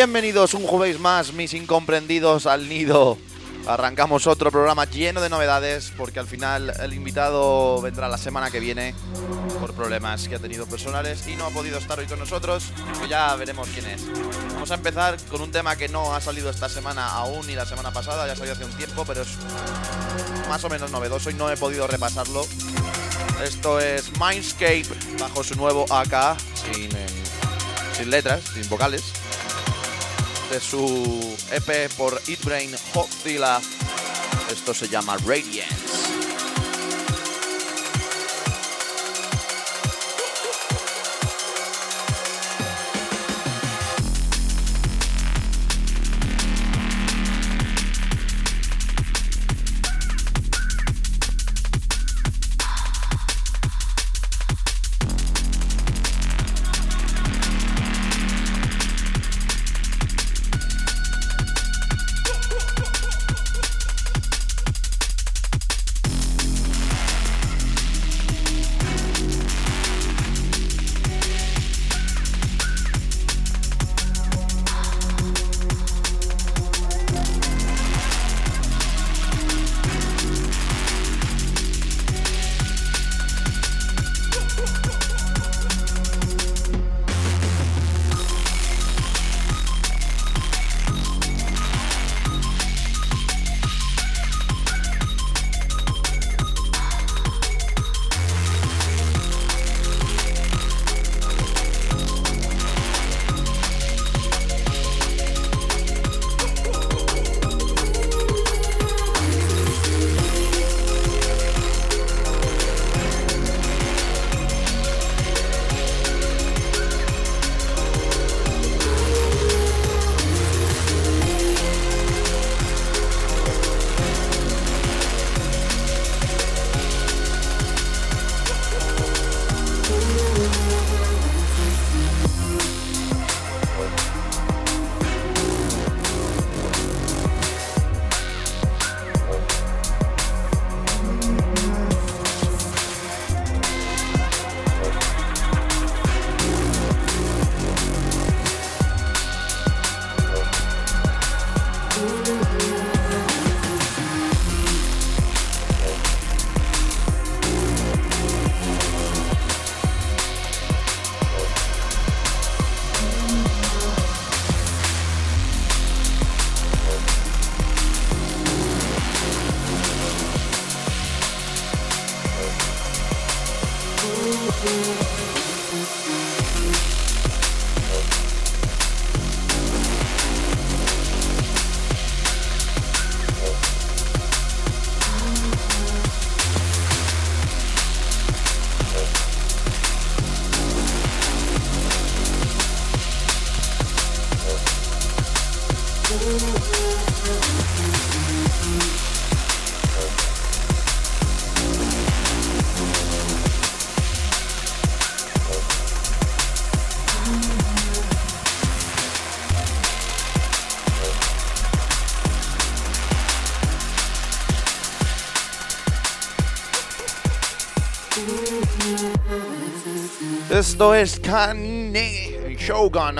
Bienvenidos un jueves más, mis incomprendidos al nido. Arrancamos otro programa lleno de novedades porque al final el invitado vendrá la semana que viene por problemas que ha tenido personales y no ha podido estar hoy con nosotros. Ya veremos quién es. Vamos a empezar con un tema que no ha salido esta semana aún ni la semana pasada, ya salió hace un tiempo, pero es más o menos novedoso y no he podido repasarlo. Esto es Mindscape bajo su nuevo AK eh, sin letras, sin vocales de su EP por Eat Brain Hot Esto se llama Radiance. Esto es Kanye Shogun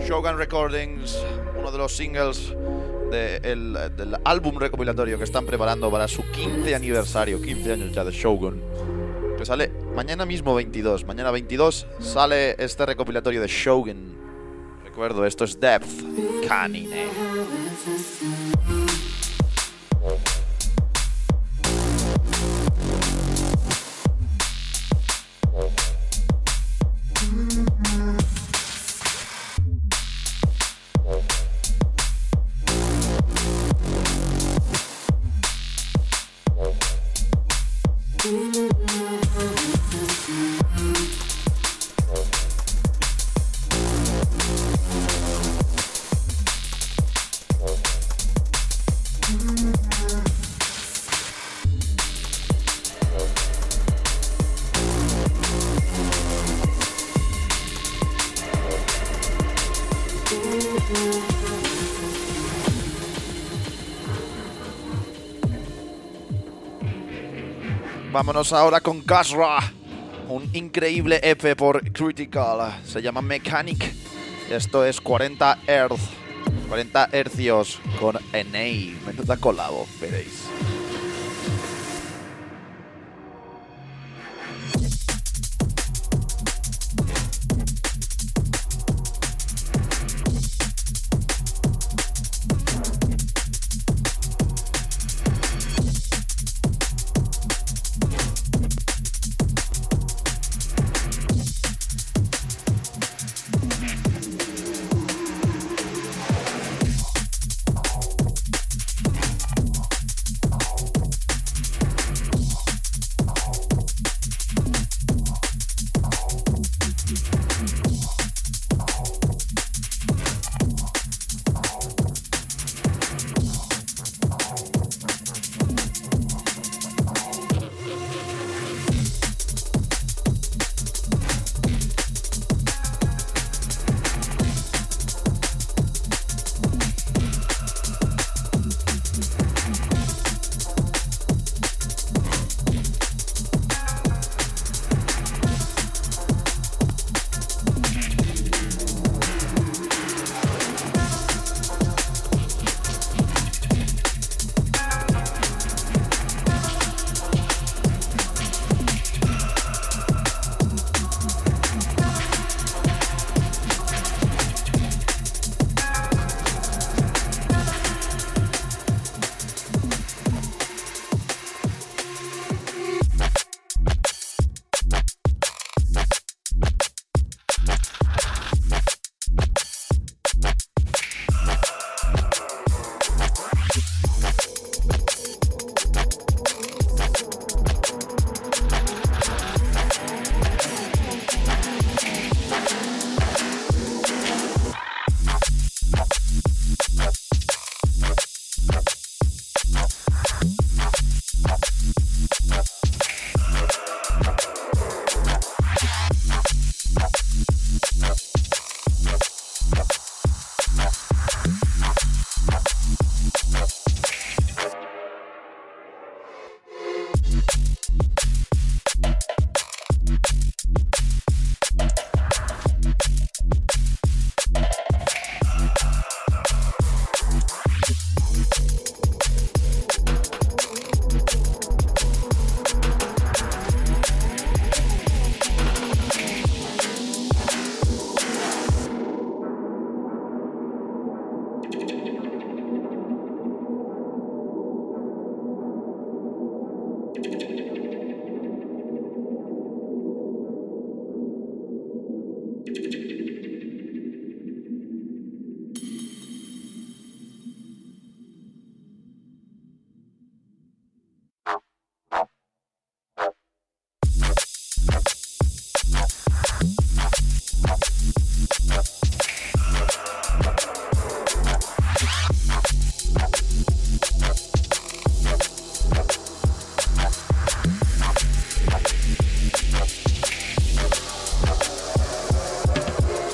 Shogun Recordings, uno de los singles del álbum recopilatorio que están preparando para su 15 aniversario, 15 años ya de Shogun, que sale mañana mismo 22. Mañana 22 sale este recopilatorio de Shogun. Recuerdo, esto es Depth Canine. Vámonos ahora con Kasra, un increíble EP por Critical. Se llama Mechanic. Esto es 40 Earth, 40 hercios con NA. Menuda colabo, veréis.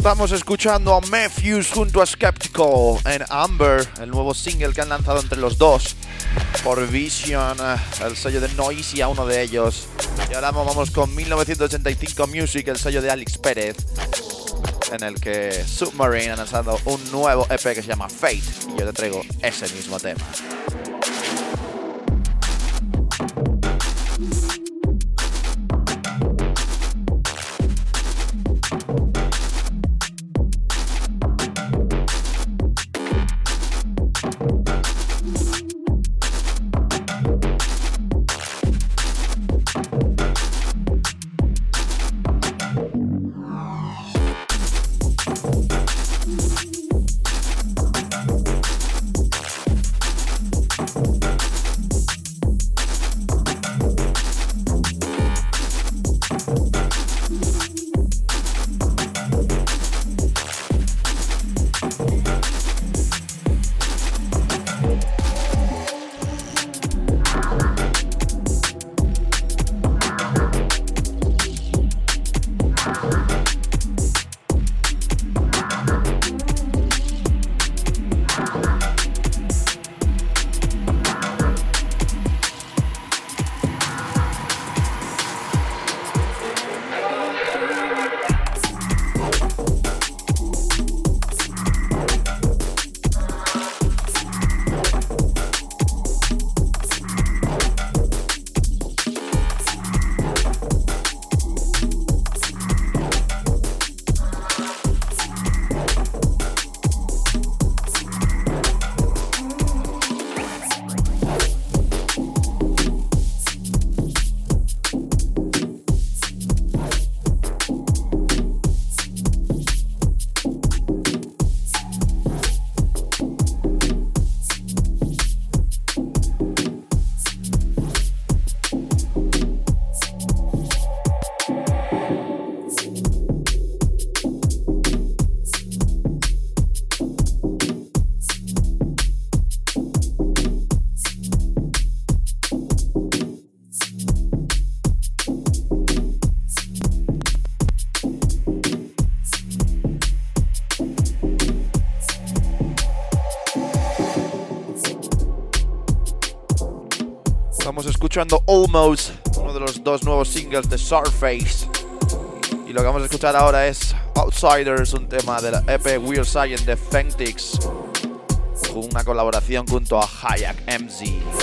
Estamos escuchando a Matthews junto a Skeptical en Amber, el nuevo single que han lanzado entre los dos por Vision, eh, el sello de Noisy a uno de ellos. Y ahora vamos con 1985 Music, el sello de Alex Pérez. en el que Submarine ha lanzado un nuevo EP que se llama Fate y yo te traigo ese mismo tema. Estábamos escuchando Almost, uno de los dos nuevos singles de Surface. Y lo que vamos a escuchar ahora es Outsiders, un tema de la EP Weird Science de Fentix, una colaboración junto a Hayak MZ.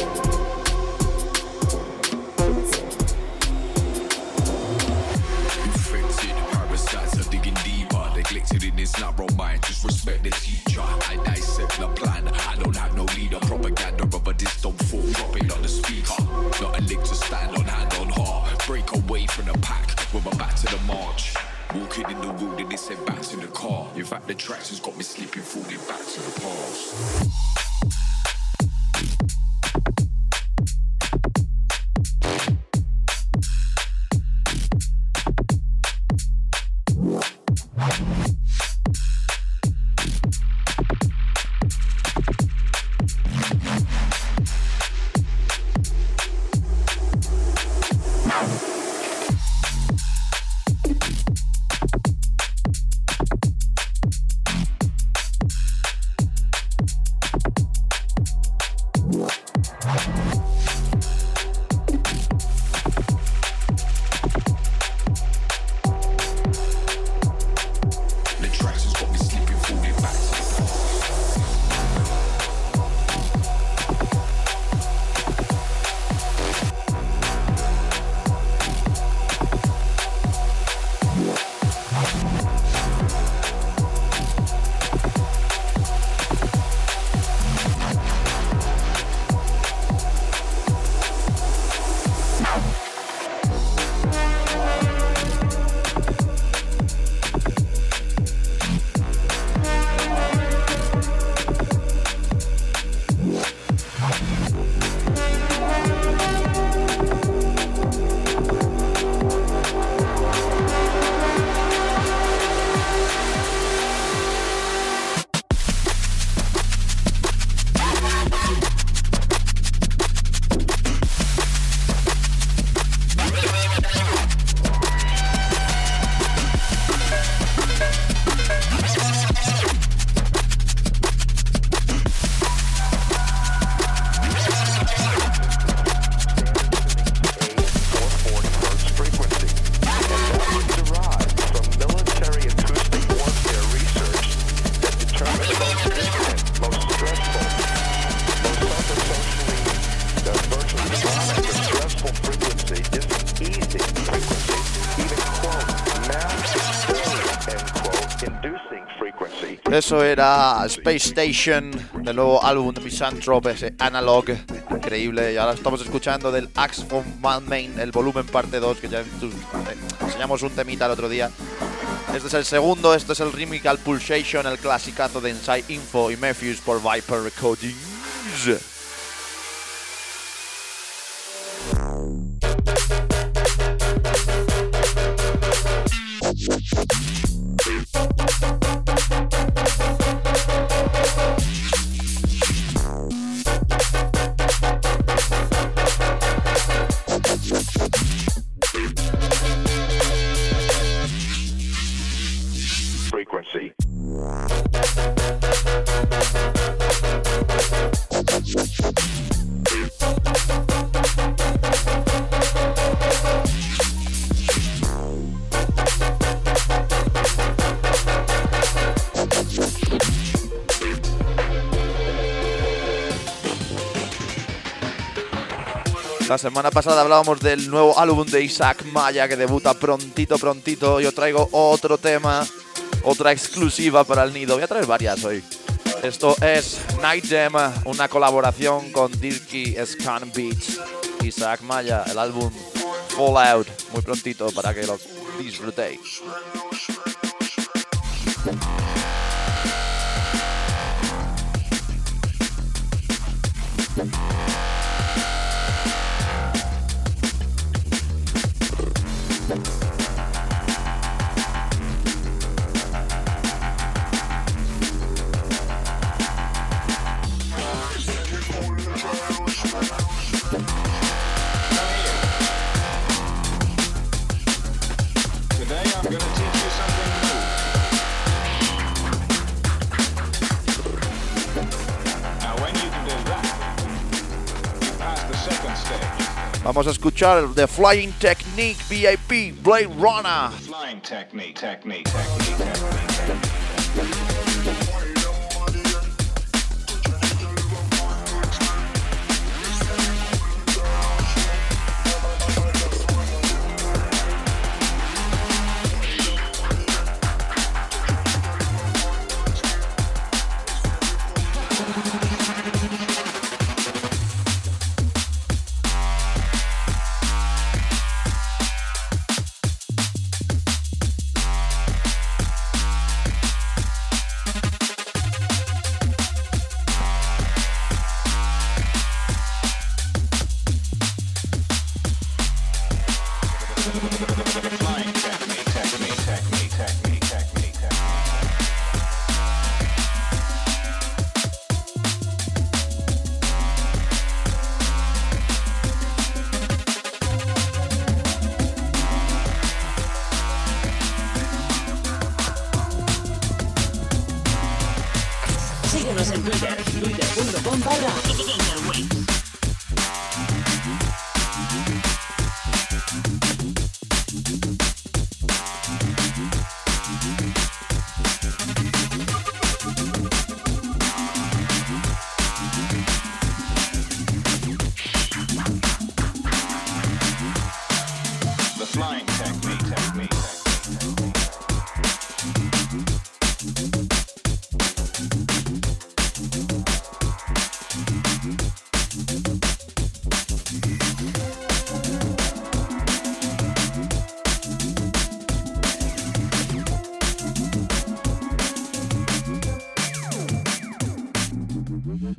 respect the I dissect the plan. I don't have no leader. Propaganda but this don't fall dropping on the speaker. Not a lick to stand on hand on heart. Break away from the pack With we're back to the march. Walking in the wilderness and back to the car. In fact, the traction's got me slipping, falling back to the past. Eso era Space Station, del nuevo álbum de Misanthrope, ese analog increíble. Y ahora estamos escuchando del Axe from Main, el volumen parte 2, que ya enseñamos un temita el otro día. Este es el segundo, este es el Rimical Pulsation, el clasicazo de Inside Info y Matthews por Viper Recordings. La semana pasada hablábamos del nuevo álbum de Isaac Maya que debuta prontito, prontito. Yo traigo otro tema, otra exclusiva para el nido. Voy a traer varias hoy. Esto es Night Jam, una colaboración con Dirky Scan Beats. Isaac Maya, el álbum Fallout, muy prontito para que lo disfrutéis. Vamos a escuchar The Flying Technique VIP Blade Runner. Flying technique, technique, technique,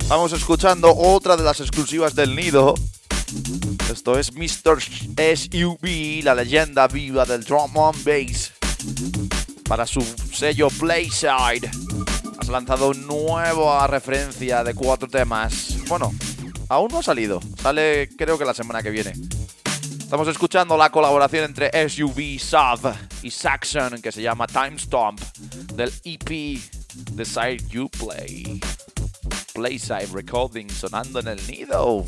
Vamos escuchando otra de las exclusivas del nido. Esto es Mr. SUV, la leyenda viva del drum on bass. Para su sello Playside. Has lanzado nueva referencia de cuatro temas. Bueno, aún no ha salido. Sale creo que la semana que viene. Estamos escuchando la colaboración entre SUV, Sav y Saxon que se llama Time Stomp del EP The Side You Play. Playside Recording sonando en el nido.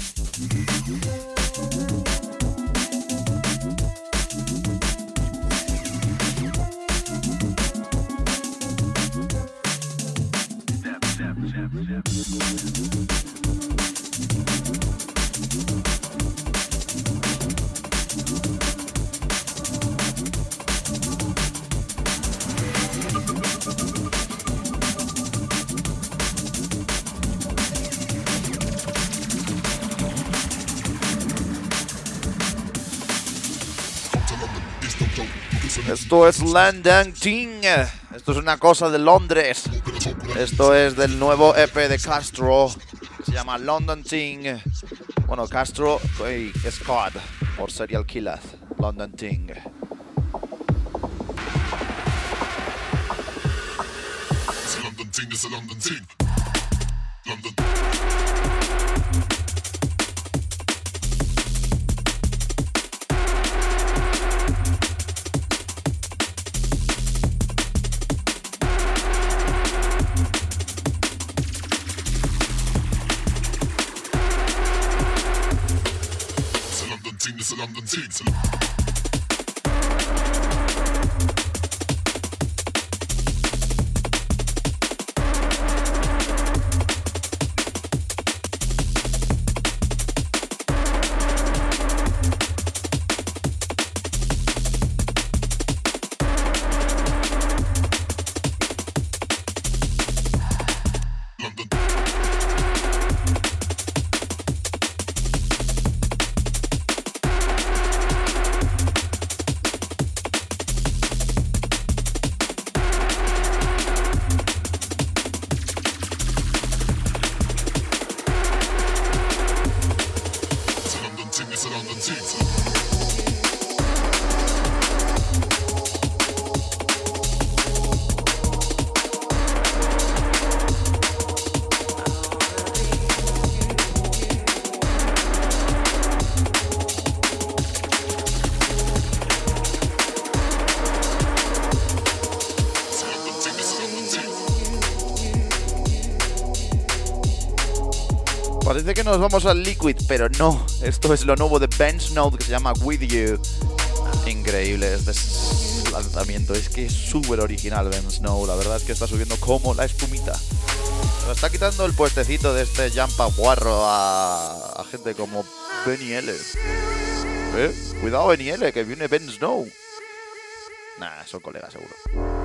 Esto es London Ting. Esto es una cosa de Londres. Esto es del nuevo EP de Castro. Se llama London Ting. Bueno, Castro y Scott por Serial Killers. London Ting. London Ting is a London Ting. London. London Teams. Que nos vamos al Liquid, pero no. Esto es lo nuevo de Ben Snow que se llama With You. Increíble este lanzamiento. Es que es súper original Ben Snow. La verdad es que está subiendo como la espumita. Pero está quitando el puestecito de este Jampa Guarro a, gente como Benny L. ¿Eh? Cuidado Benny L, que viene Ben Snow. Nah, son colegas seguro.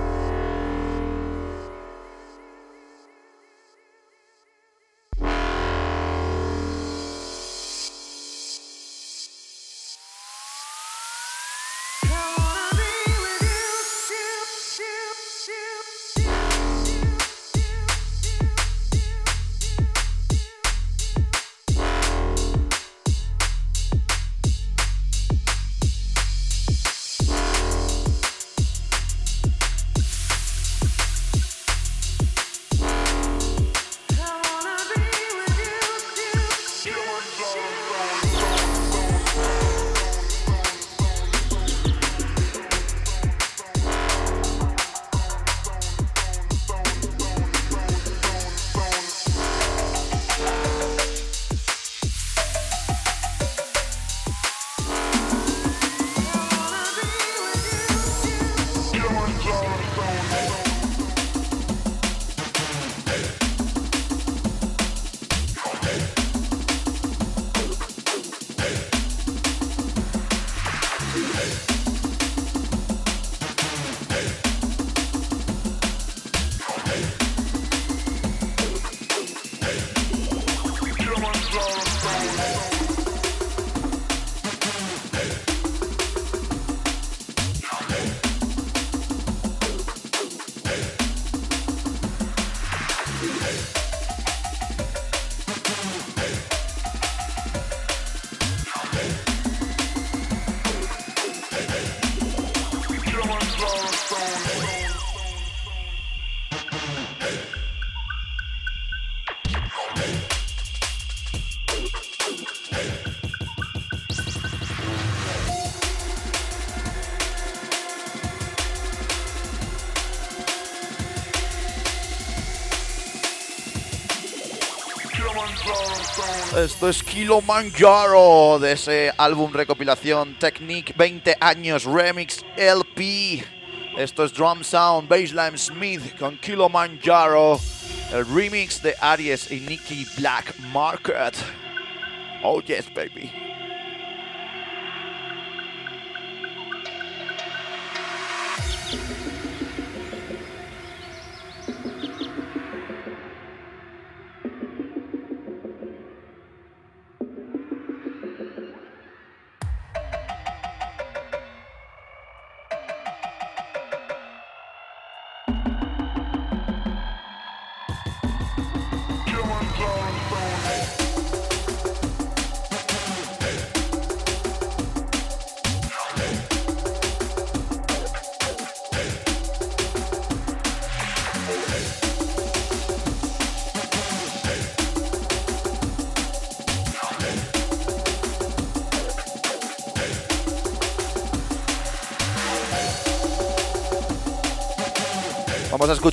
Esto es Kilimanjaro de ese álbum recopilación Technique 20 años Remix LP. Esto es Drum Sound Baseline Smith con Kilimanjaro, el remix de Aries y Nicky Black Market. Oh yes, baby.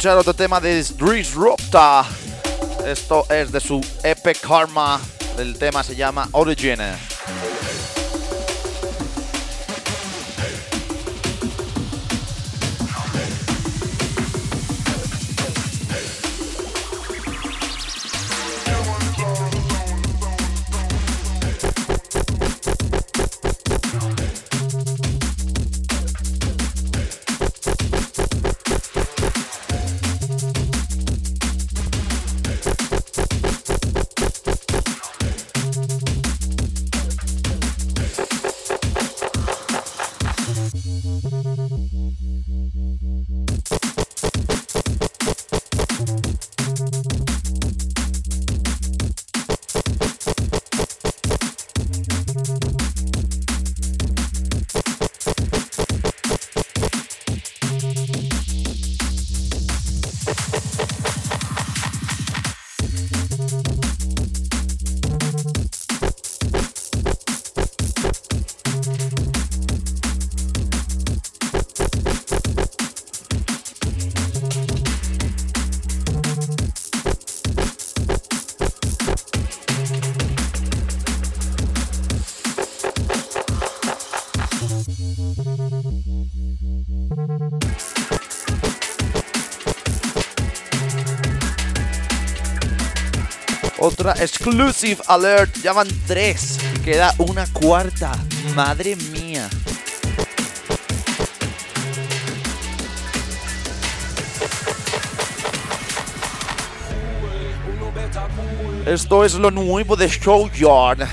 Escuchar otro tema de Disrupta. Esto es de su Epic Karma. El tema se llama Origin. Exclusive alert. Ya van tres. Queda una cuarta. Madre mía. Esto es lo nuevo de Showyard.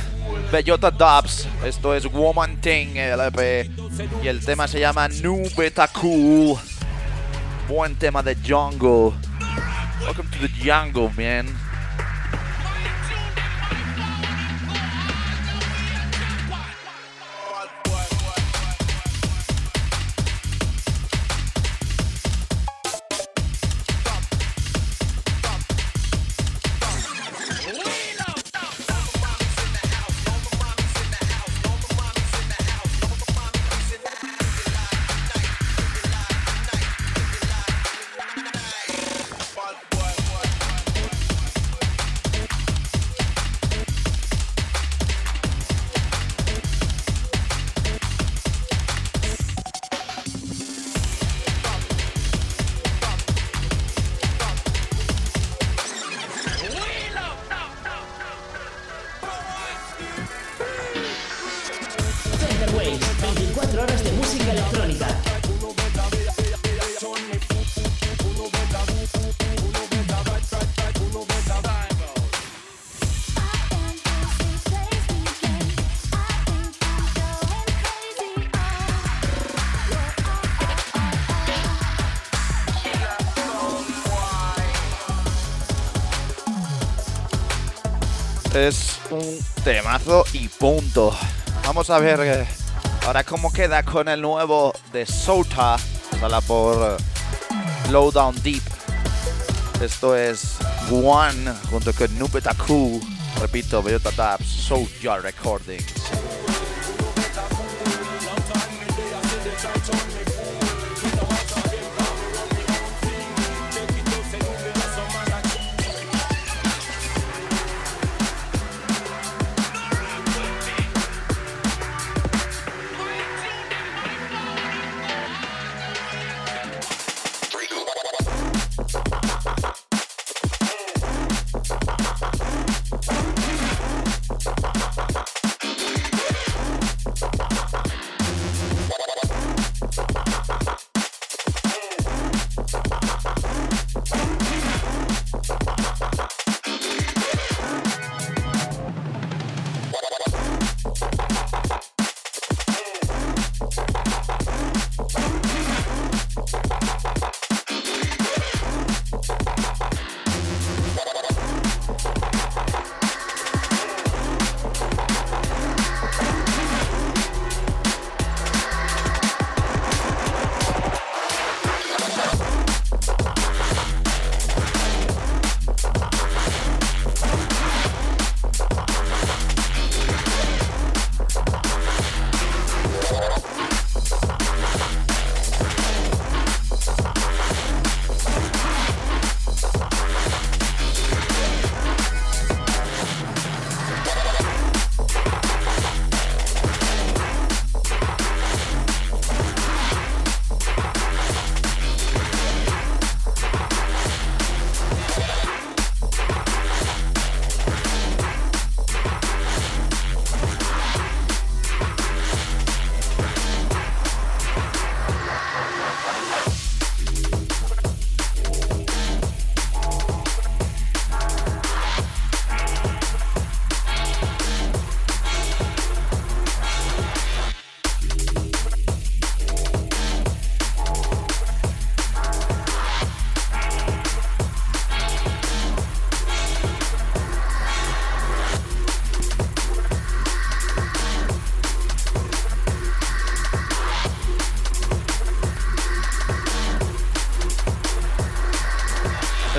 Bellota Dubs. Esto es Woman Thing, el EP. Y el tema se llama New Beta Cool. Buen tema de Jungle. Welcome to the jungle, man. Vamos a ver eh, ahora cómo queda con el nuevo de Sota. Sala por eh, Low Down Deep. Esto es One junto con Nubetaku. Repito, Bellota Dabs, Soja Recordings.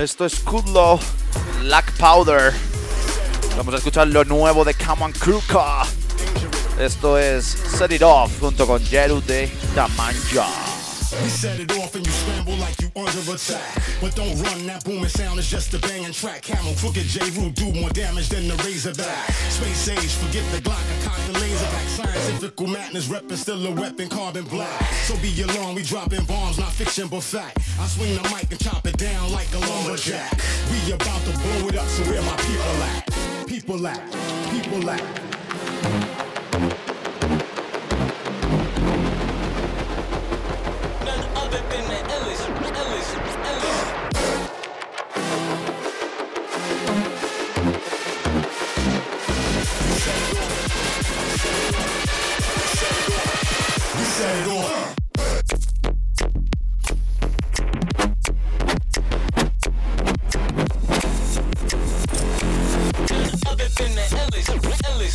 Esto es Kudlow, Black Powder. Vamos a escuchar lo nuevo de Kaman Kruka. Esto es Set It Off junto con Jeru de Tamanja. We set it off and you scramble like you under attack. But don't run, that booming sound is just a banging track. Camel, crooked J. Rue do more damage than the Razorback. Space age, forget the Glock, I cock the laser back. Scientific madness, reppin' still a weapon, carbon black. So be alarmed, we dropping bombs, not fiction but fact. I swing the mic and chop it down like a lumberjack. We about to blow it up, so where my people at? People at, people at.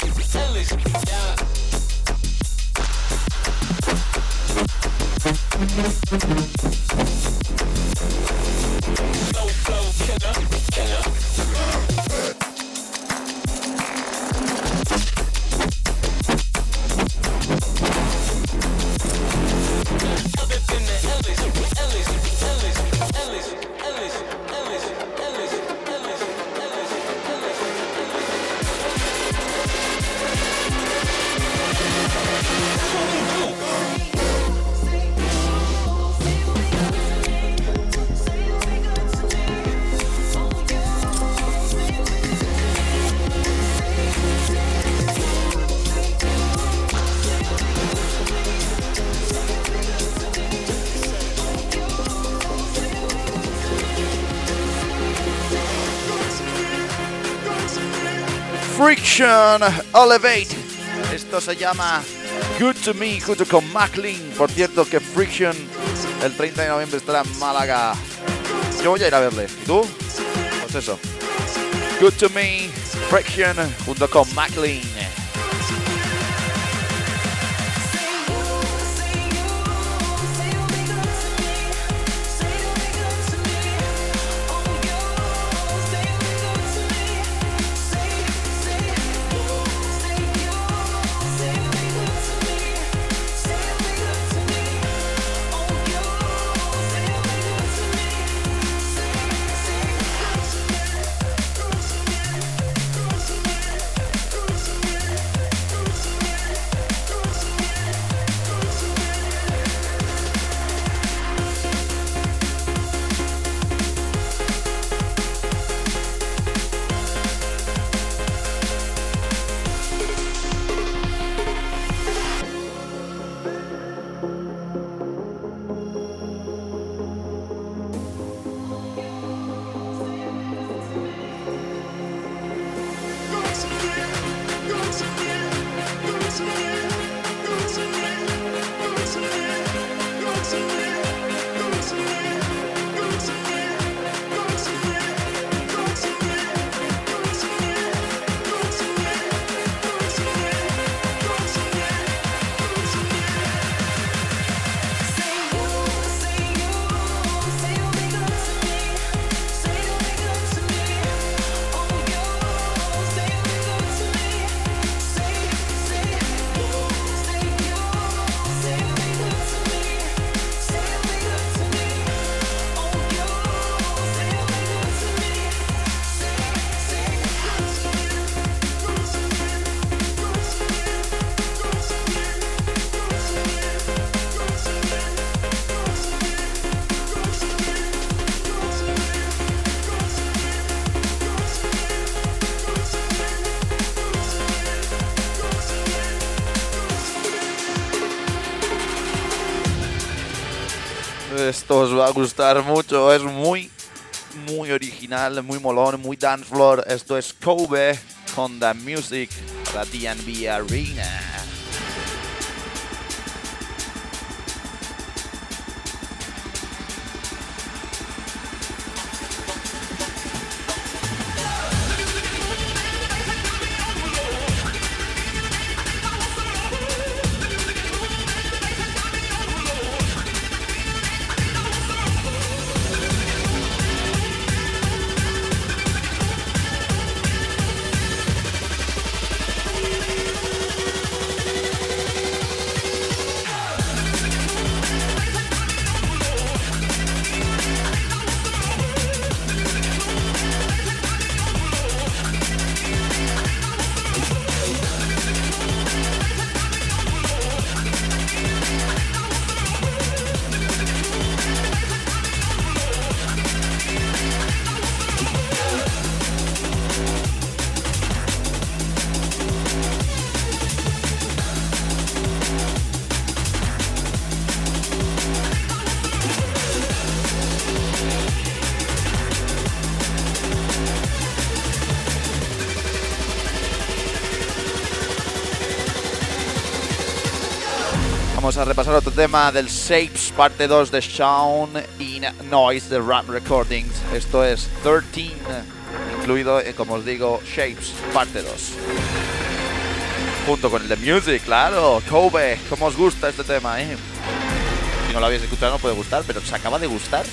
Ellis, Ellis, Friction Elevate. Esto se llama Good to Me junto con Maclean. Por cierto que Friction el 30 de noviembre estará en Málaga. Yo voy a ir a verle. ¿Y tú? Pues eso. Good to Me, Friction junto con Maclean. Os va a gustar mucho, es muy, muy original, muy molón, muy dance floor. Esto es Kobe con The Music, la DNB Arena. Tema del Shapes, parte 2 de Shaun in Noise de Rap Recordings. Esto es 13, incluido, eh, como os digo, Shapes, parte 2. Junto con el de Music, claro, Kobe. ¿Cómo os gusta este tema, eh? Si no lo habéis escuchado, no puede gustar, pero se acaba de gustar.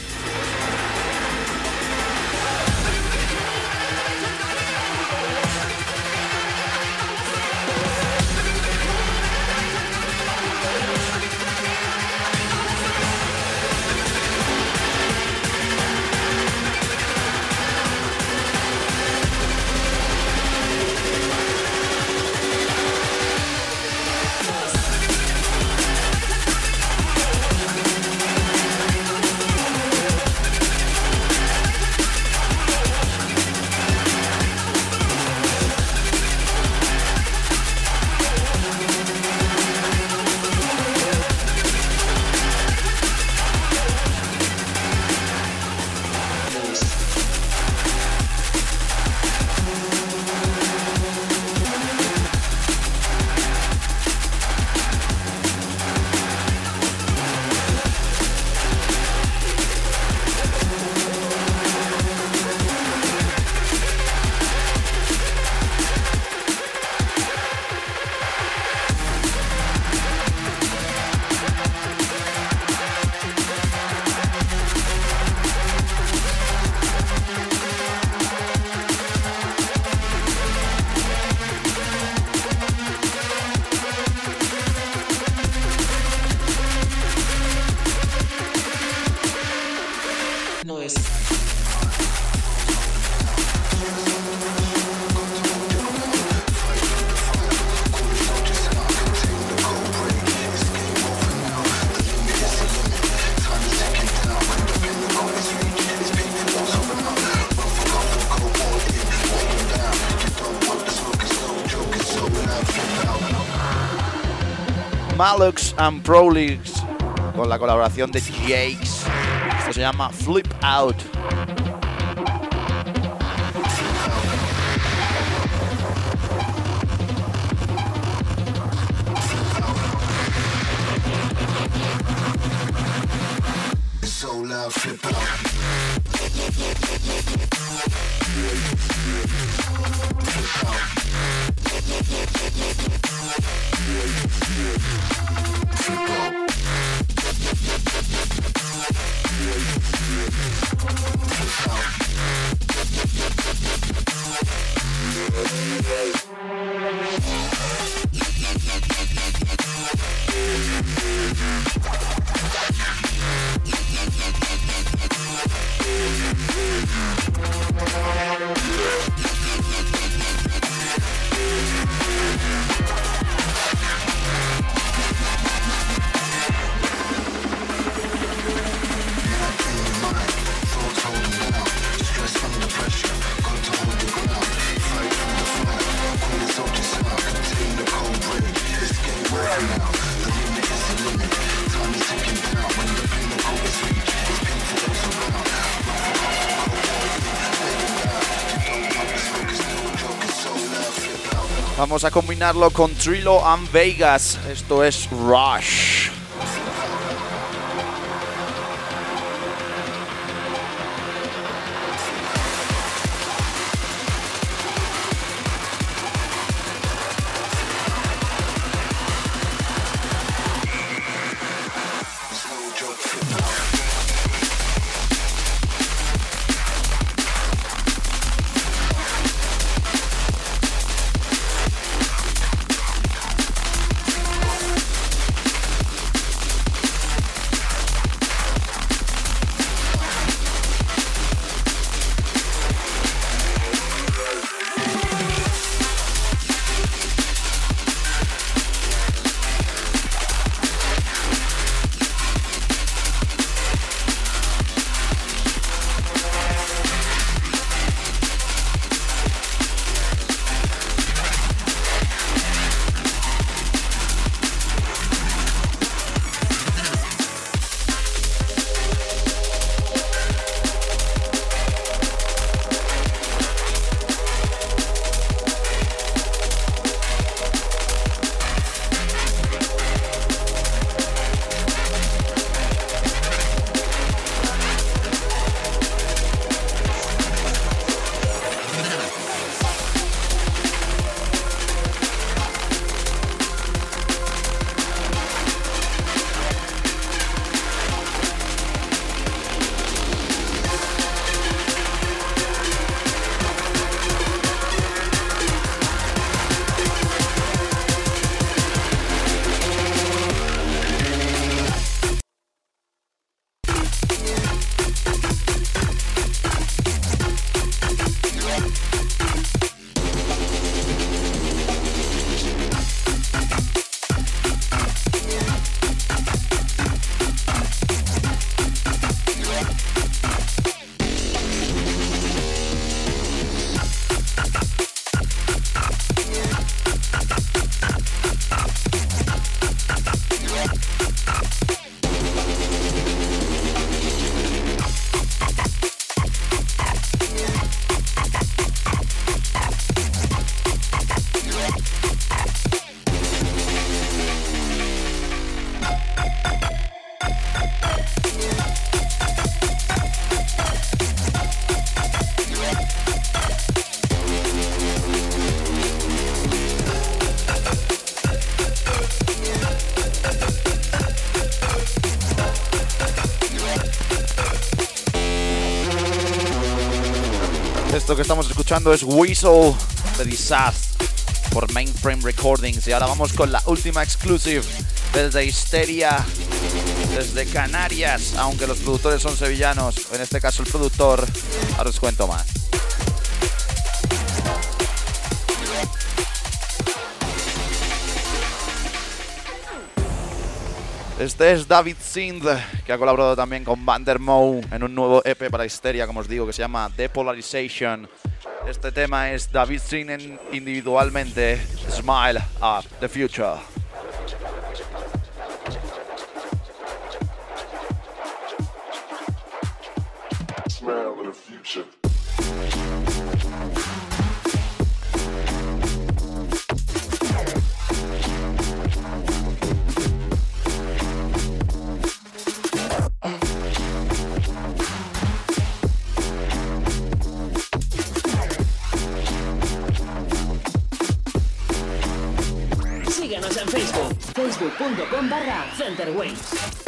Malux and Prolix con la colaboración de Jakes. Esto se llama Flip Out. Vamos a combinarlo con Trilo and Vegas. Esto es Rush. Esto que estamos escuchando es Whistle de Disaster por Mainframe Recordings. Y ahora vamos con la última exclusive desde Histeria, desde Canarias, aunque los productores son sevillanos, en este caso el productor, ahora os cuento más. Este es David Sindh, que ha colaborado también con Vandermoe en un nuevo EP para Histeria, como os digo, que se llama Depolarization. Este tema es David Sindh individualmente, Smile at the Future. facebook.com barra Centerwaves.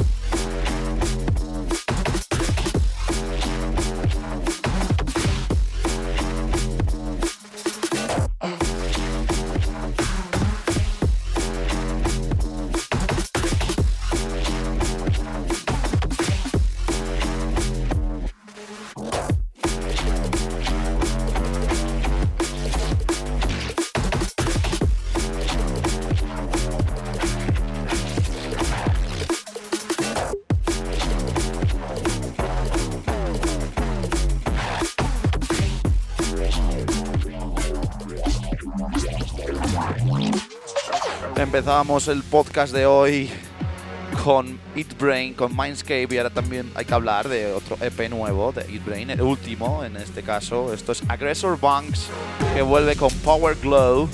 Empezábamos el podcast de hoy con Eat Brain, con Mindscape y ahora también hay que hablar de otro EP nuevo de Eat Brain, el último en este caso. Esto es Aggressor Bunks que vuelve con Power Glow.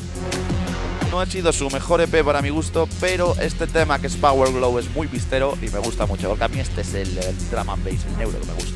No ha sido su mejor EP para mi gusto, pero este tema que es Power Glow es muy pistero y me gusta mucho, porque a mí este es el, el drum and bass, el neuro que me gusta.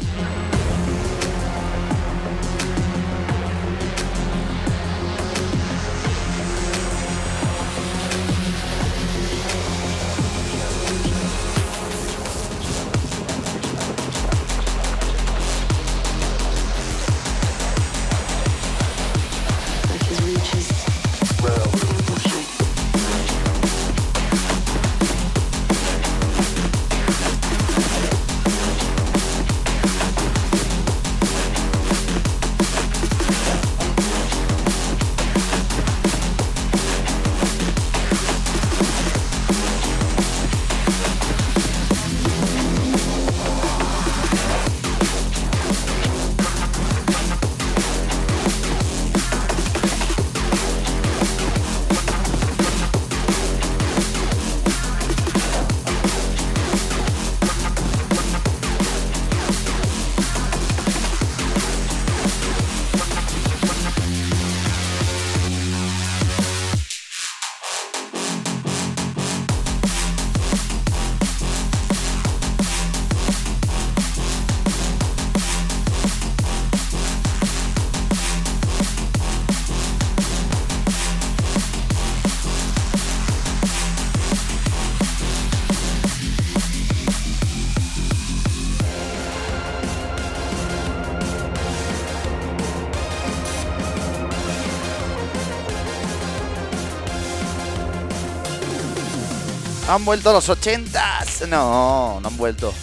¿Han vuelto los ochentas? No, no han vuelto.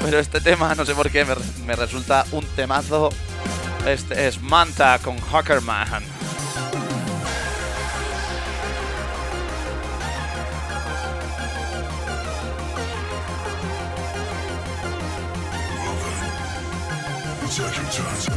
Pero este tema, no sé por qué, me, me resulta un temazo. Este es Manta con Hackerman. It's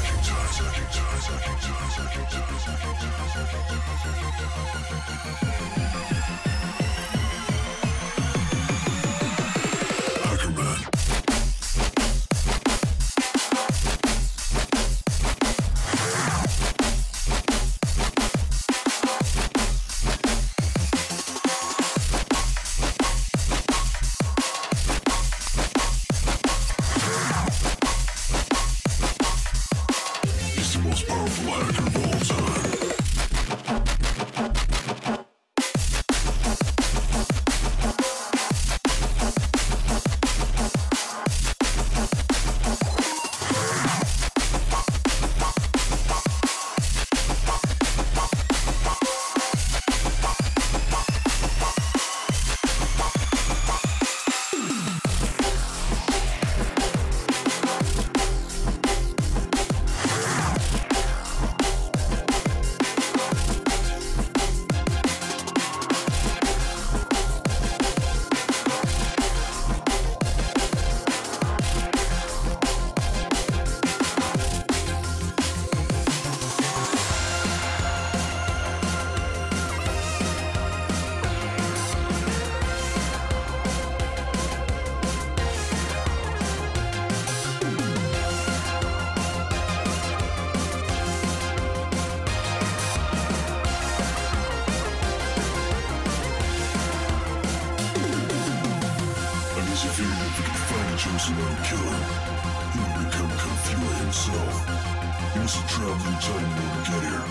nothing time you to get here.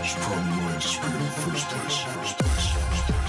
It's probably why I in the first place. First place. First place.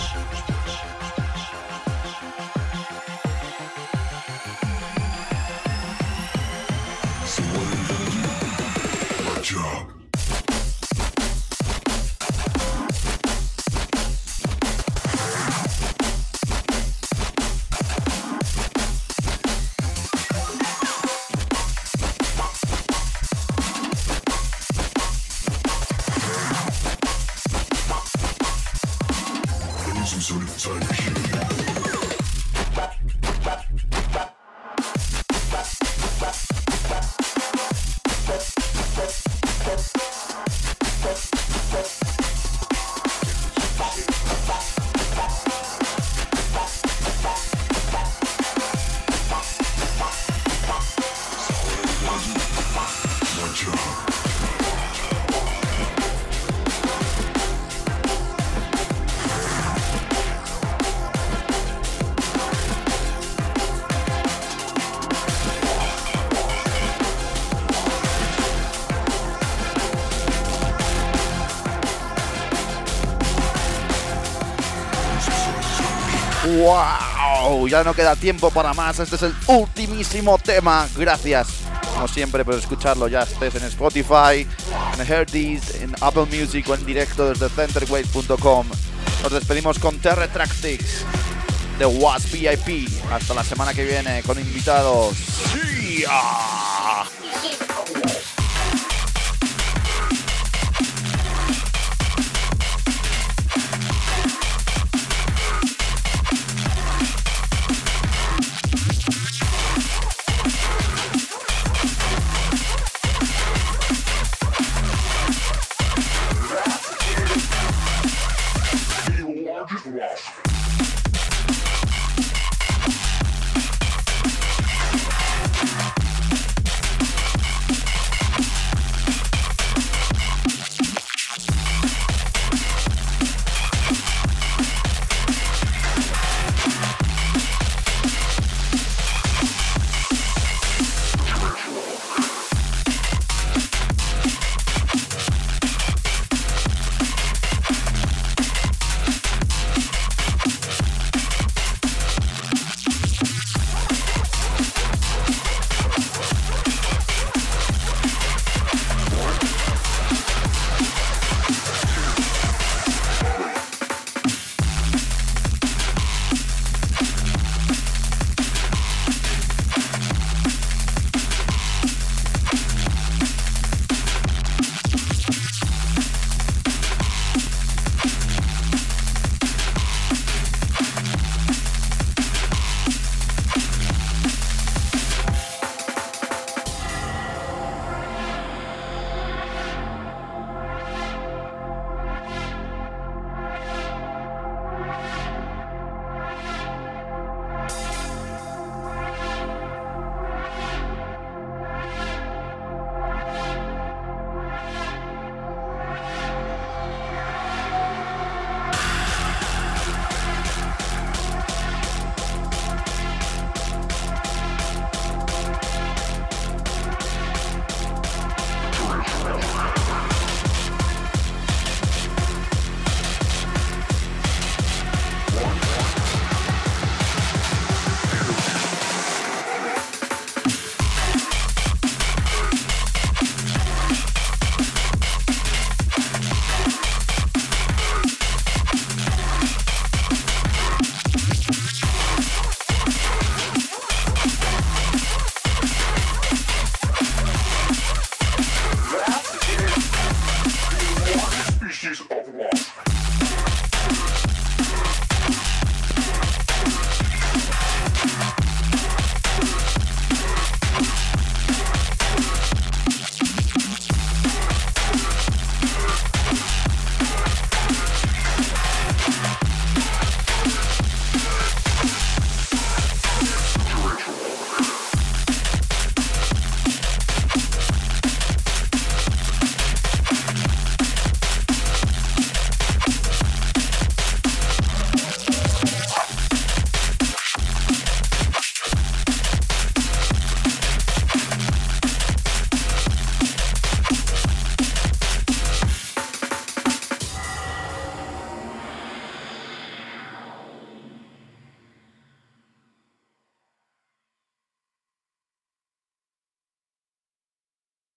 No queda tiempo para más. Este es el ultimísimo tema. Gracias, como siempre, por escucharlo. Ya estés en Spotify, en Hearties, en Apple Music o en directo desde centerwaves.com. Nos despedimos con Terre Tractics de Was VIP. Hasta la semana que viene con invitados. ¡Sí!